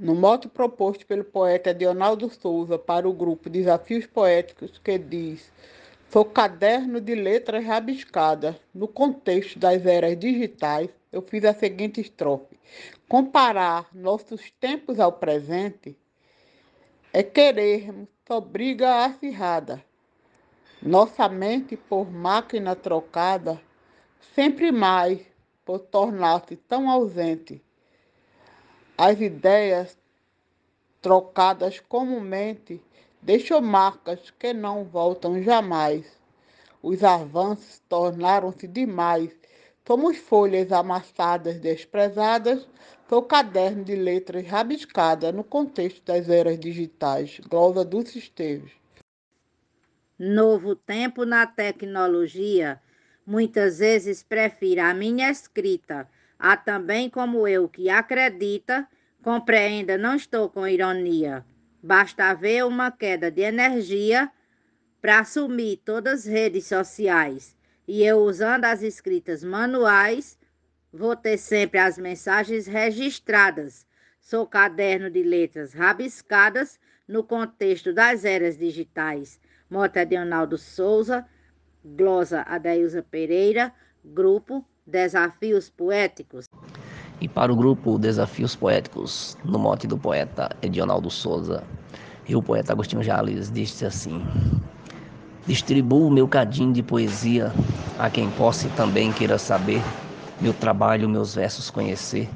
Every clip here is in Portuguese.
no mote proposto pelo poeta Dionaldo Souza para o grupo Desafios Poéticos, que diz: Sou caderno de letras rabiscadas. No contexto das eras digitais, eu fiz a seguinte estrofe: Comparar nossos tempos ao presente é querermos só briga acirrada. Nossa mente por máquina trocada, sempre mais por tornar-se tão ausente as ideias trocadas comumente deixam marcas que não voltam jamais. Os avanços tornaram-se demais. Somos folhas amassadas, desprezadas, sou caderno de letras rabiscada no contexto das eras digitais. Glosa Dulce Esteves. Novo tempo na tecnologia. Muitas vezes prefiro a minha escrita Há também como eu que acredita, compreenda, não estou com ironia. Basta ver uma queda de energia para assumir todas as redes sociais. E eu, usando as escritas manuais, vou ter sempre as mensagens registradas. Sou caderno de letras rabiscadas no contexto das eras digitais. Mota Leonardo Souza, glosa Adailza Pereira, grupo Desafios Poéticos. E para o grupo Desafios Poéticos, no mote do poeta Edionaldo Souza, e o poeta Agostinho Jales disse assim: Distribuo meu cadinho de poesia a quem possa e também queira saber, meu trabalho, meus versos conhecer.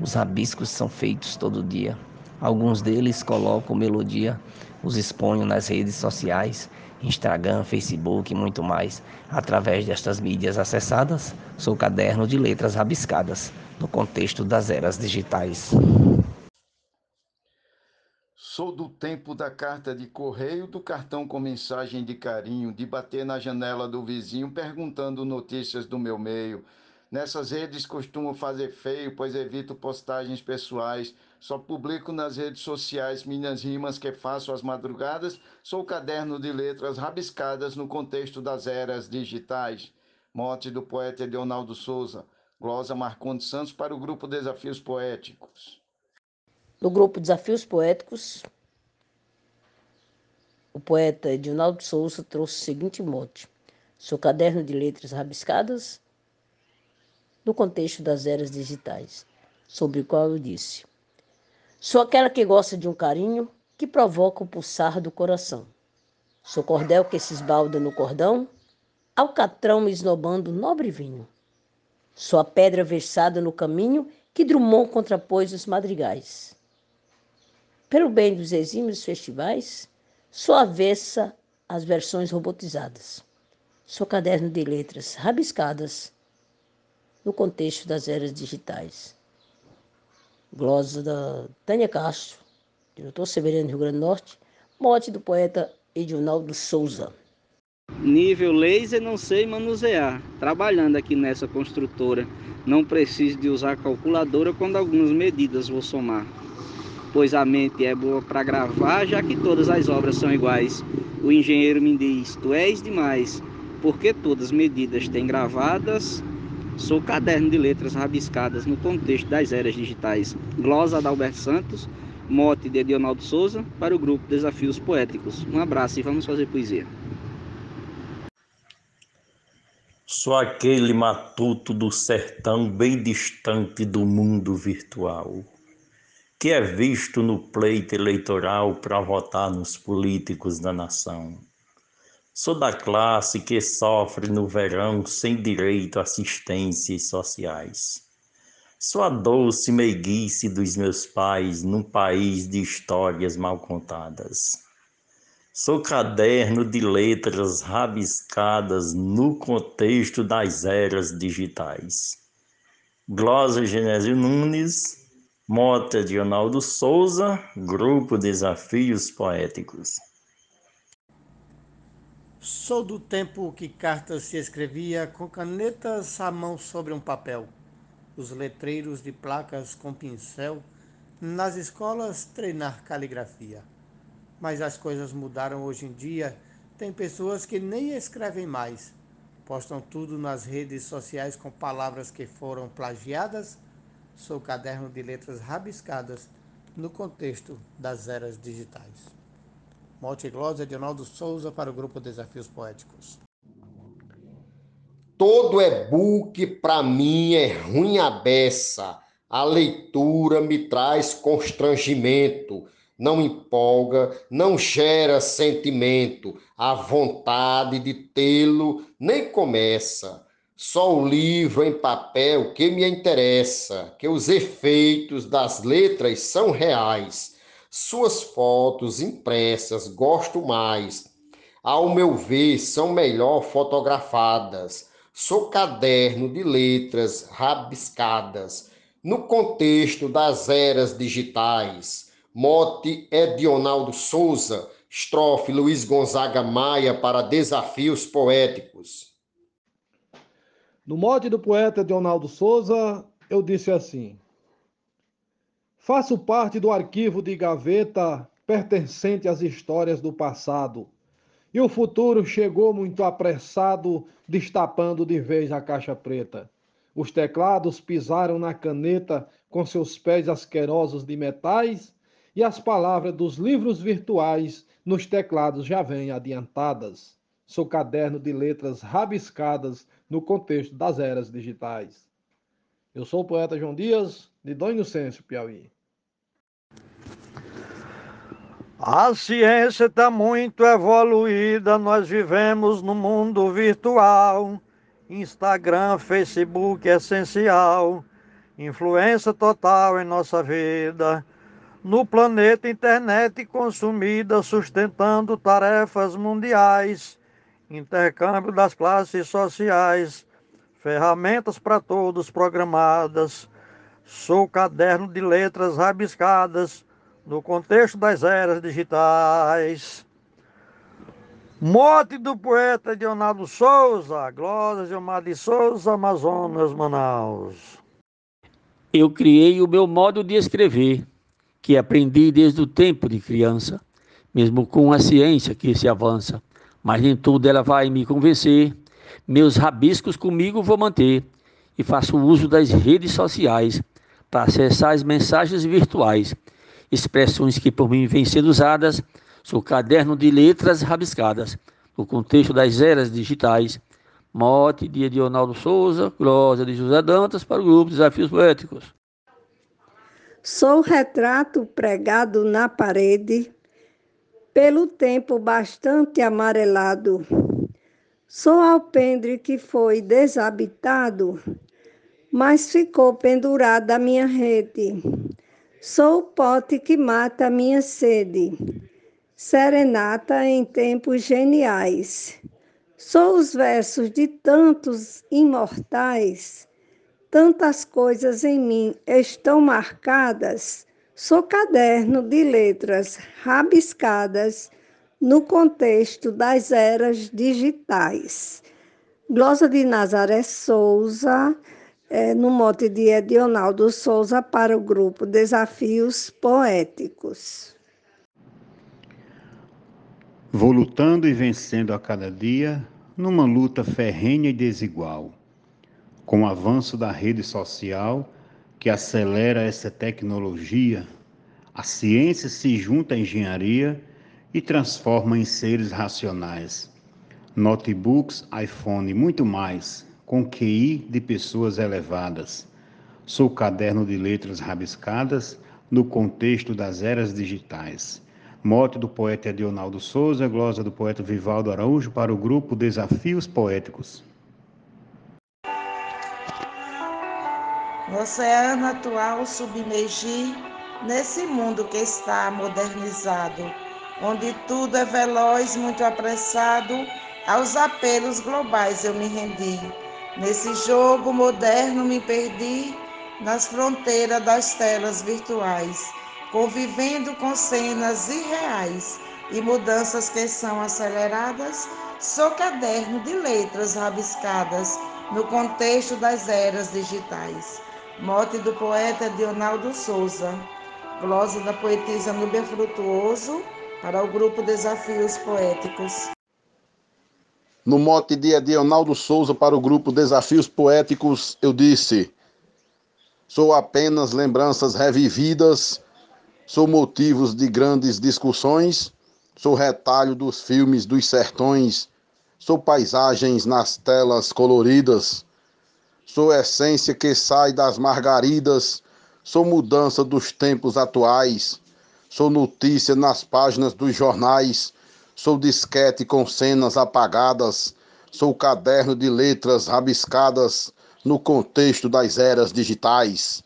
Os rabiscos são feitos todo dia. Alguns deles coloco melodia, os exponho nas redes sociais Instagram, Facebook e muito mais. Através destas mídias acessadas, sou caderno de letras rabiscadas no contexto das eras digitais. Sou do tempo da carta de correio, do cartão com mensagem de carinho, de bater na janela do vizinho perguntando notícias do meu meio. Nessas redes costumo fazer feio, pois evito postagens pessoais só publico nas redes sociais minhas rimas que faço às madrugadas. Sou caderno de letras rabiscadas no contexto das eras digitais. Morte do poeta Leonardo Souza. Glosa Marcondes Santos para o grupo Desafios Poéticos. No grupo Desafios Poéticos, o poeta Edinaldo Souza trouxe o seguinte mote: Seu caderno de letras rabiscadas no contexto das eras digitais, sobre o qual eu disse: Sou aquela que gosta de um carinho que provoca o pulsar do coração. Sou cordel que se esbalda no cordão, alcatrão esnobando nobre vinho. Sou a pedra versada no caminho que Drummond contrapôs os madrigais. Pelo bem dos exímios festivais, sou avessa às versões robotizadas. Sou caderno de letras rabiscadas no contexto das eras digitais glosa da Tânia Castro, diretor Severino Rio Grande do Norte, mote do poeta Edinaldo Souza. Nível laser não sei manusear. Trabalhando aqui nessa construtora, não preciso de usar calculadora quando algumas medidas vou somar. Pois a mente é boa para gravar, já que todas as obras são iguais. O engenheiro me diz: Tu és demais, porque todas as medidas têm gravadas Sou caderno de letras rabiscadas no contexto das eras digitais. Glosa Adalberto Santos, mote de Edionaldo Souza, para o grupo Desafios Poéticos. Um abraço e vamos fazer poesia. Sou aquele matuto do sertão bem distante do mundo virtual, que é visto no pleito eleitoral para votar nos políticos da nação Sou da classe que sofre no verão sem direito a assistências sociais. Sou a doce meiguice dos meus pais num país de histórias mal contadas. Sou caderno de letras rabiscadas no contexto das eras digitais. Glosa Genésio Nunes, Mota de Ronaldo Souza, Grupo Desafios Poéticos. Sou do tempo que cartas se escrevia com canetas à mão sobre um papel, os letreiros de placas com pincel, nas escolas treinar caligrafia. Mas as coisas mudaram hoje em dia, tem pessoas que nem escrevem mais, postam tudo nas redes sociais com palavras que foram plagiadas. Sou caderno de letras rabiscadas no contexto das eras digitais. Mote e glosa de Ronaldo Souza para o grupo Desafios Poéticos. Todo e-book para mim é ruim a beça. A leitura me traz constrangimento, não empolga, não gera sentimento, a vontade de tê-lo nem começa. Só o livro em papel que me interessa, que os efeitos das letras são reais. Suas fotos impressas gosto mais. Ao meu ver, são melhor fotografadas Sou caderno de letras rabiscadas no contexto das eras digitais. Mote Edionaldo Souza, estrofe Luiz Gonzaga Maia para Desafios Poéticos. No mote do poeta Edionaldo Souza, eu disse assim: Faço parte do arquivo de gaveta pertencente às histórias do passado e o futuro chegou muito apressado, destapando de vez a caixa preta. Os teclados pisaram na caneta com seus pés asquerosos de metais, e as palavras dos livros virtuais nos teclados já vêm adiantadas. Sou caderno de letras rabiscadas no contexto das eras digitais. Eu sou o poeta João Dias, de Dom Inocêncio, Piauí. A ciência está muito evoluída, nós vivemos no mundo virtual. Instagram, Facebook é essencial, influência total em nossa vida. No planeta internet consumida, sustentando tarefas mundiais, intercâmbio das classes sociais, ferramentas para todos programadas. Sou caderno de letras rabiscadas no contexto das eras digitais. Morte do poeta Leonardo Souza, Glória Gilmar de Souza, Amazonas, Manaus. Eu criei o meu modo de escrever, que aprendi desde o tempo de criança, mesmo com a ciência que se avança, mas nem tudo ela vai me convencer. Meus rabiscos comigo vou manter e faço uso das redes sociais para acessar as mensagens virtuais expressões que por mim vêm sendo usadas, sou caderno de letras rabiscadas, no contexto das eras digitais. Mote de Edionaldo Souza, glosa de José Dantas para o grupo Desafios Poéticos. Sou retrato pregado na parede, pelo tempo bastante amarelado. Sou alpendre que foi desabitado, mas ficou pendurada a minha rede. Sou o pote que mata a minha sede, serenata em tempos geniais. Sou os versos de tantos imortais, tantas coisas em mim estão marcadas. Sou caderno de letras rabiscadas no contexto das eras digitais. Glosa de Nazaré Souza é, no mote de Edionaldo Souza para o grupo Desafios Poéticos. Vou lutando e vencendo a cada dia numa luta ferrenha e desigual, com o avanço da rede social que acelera essa tecnologia, a ciência se junta à engenharia e transforma em seres racionais. Notebooks, iPhone e muito mais com QI de pessoas elevadas. Sou caderno de letras rabiscadas no contexto das eras digitais. Mote do poeta Edionaldo Souza, glosa do poeta Vivaldo Araújo para o grupo Desafios Poéticos. No oceano atual submergir nesse mundo que está modernizado, onde tudo é veloz, muito apressado, aos apelos globais eu me rendi Nesse jogo moderno me perdi nas fronteiras das telas virtuais, convivendo com cenas irreais e mudanças que são aceleradas. Sou caderno de letras rabiscadas no contexto das eras digitais. Mote do poeta Dionaldo Souza. Glosa da poetisa Núbia Frutuoso para o grupo Desafios Poéticos. No mote de Edionaldo Souza para o grupo Desafios Poéticos, eu disse: Sou apenas lembranças revividas, sou motivos de grandes discussões, sou retalho dos filmes dos sertões, sou paisagens nas telas coloridas, sou essência que sai das margaridas, sou mudança dos tempos atuais, sou notícia nas páginas dos jornais, sou disquete com cenas apagadas, sou caderno de letras rabiscadas no contexto das eras digitais.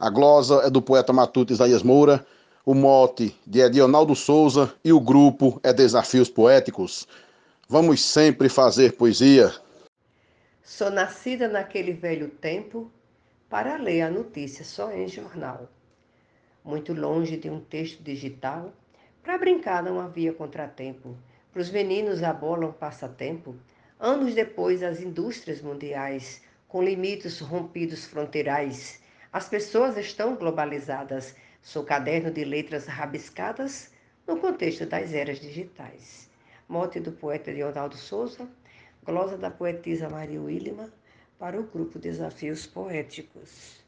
A glosa é do poeta matuto Isaías Moura, o mote de Edionaldo Souza e o grupo é Desafios Poéticos. Vamos sempre fazer poesia. Sou nascida naquele velho tempo para ler a notícia só em jornal. Muito longe de um texto digital, para brincar não havia contratempo. Para os meninos a bola um passatempo. Anos depois, as indústrias mundiais, com limites rompidos fronteirais, as pessoas estão globalizadas. Sou caderno de letras rabiscadas no contexto das eras digitais. Mote do poeta Leonardo Souza, glosa da poetisa Maria Willima, para o grupo Desafios Poéticos.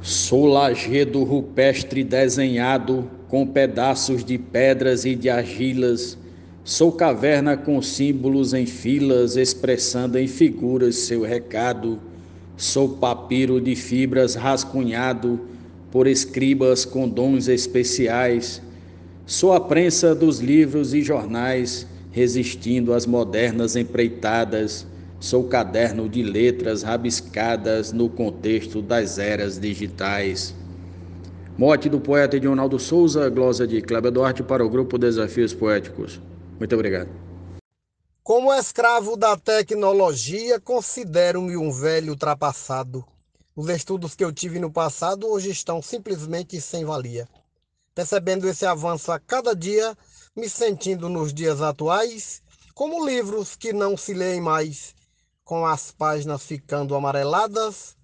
Sou lajedo rupestre desenhado com pedaços de pedras e de argilas. Sou caverna com símbolos em filas, expressando em figuras seu recado. Sou papiro de fibras rascunhado por escribas com dons especiais. Sou a prensa dos livros e jornais, resistindo às modernas empreitadas. Sou caderno de letras rabiscadas no contexto das eras digitais. Mote do poeta Edionaldo Souza, glosa de Cléber Duarte para o grupo Desafios Poéticos. Muito obrigado. Como escravo da tecnologia, considero-me um velho ultrapassado. Os estudos que eu tive no passado hoje estão simplesmente sem valia. Percebendo esse avanço a cada dia, me sentindo nos dias atuais como livros que não se leem mais, com as páginas ficando amareladas,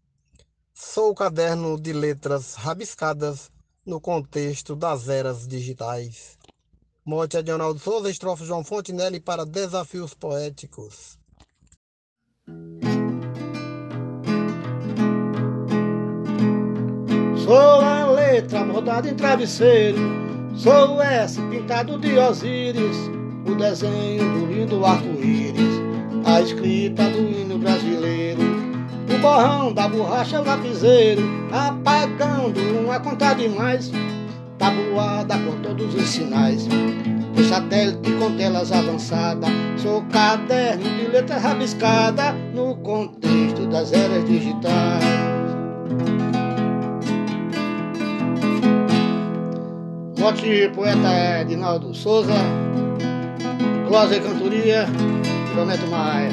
sou o caderno de letras rabiscadas no contexto das eras digitais. Morte Adionaldo Souza, estrofe João Fontenelle para Desafios Poéticos. Sou letra moldada em travesseiro, sou o S pintado de Osíris, o desenho do lindo arco-íris, a escrita do hino brasileiro, o borrão da borracha lapiseiro, apagando uma conta demais tabuada por todos os sinais. O satélite com telas avançadas, sou caderno de letra rabiscada no contexto das eras digitais. Mote poeta Edinaldo Souza, glosa e cantoria, Prometo Maia.